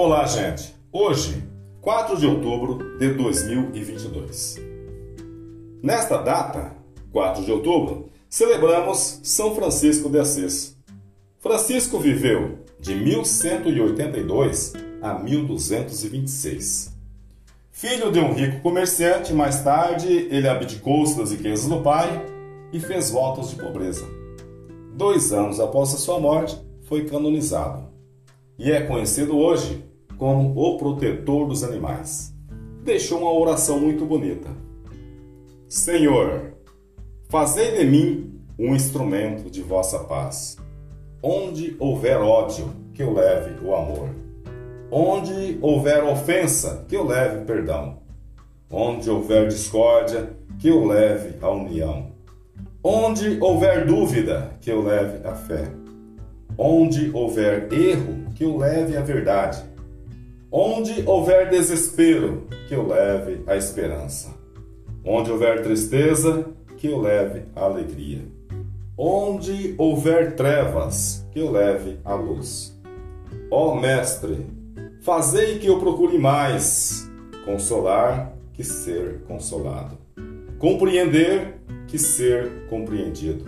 Olá, gente. Hoje, 4 de outubro de 2022. Nesta data, 4 de outubro, celebramos São Francisco de Assis. Francisco viveu de 1182 a 1226. Filho de um rico comerciante, mais tarde ele abdicou das riquezas do pai e fez votos de pobreza. Dois anos após a sua morte, foi canonizado e é conhecido hoje como o protetor dos animais. Deixou uma oração muito bonita. Senhor, fazei de mim um instrumento de vossa paz. Onde houver ódio, que eu leve o amor. Onde houver ofensa, que eu leve perdão. Onde houver discórdia, que eu leve a união. Onde houver dúvida, que eu leve a fé. Onde houver erro, que eu leve a verdade. Onde houver desespero, que eu leve a esperança. Onde houver tristeza, que eu leve a alegria. Onde houver trevas, que eu leve a luz. Ó Mestre, fazei que eu procure mais consolar que ser consolado, compreender que ser compreendido,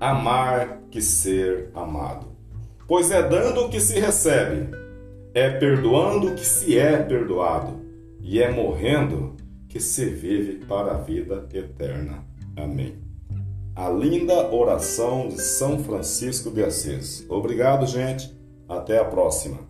amar que ser amado. Pois é dando que se recebe, é perdoando que se é perdoado, e é morrendo que se vive para a vida eterna. Amém. A linda oração de São Francisco de Assis. Obrigado, gente. Até a próxima.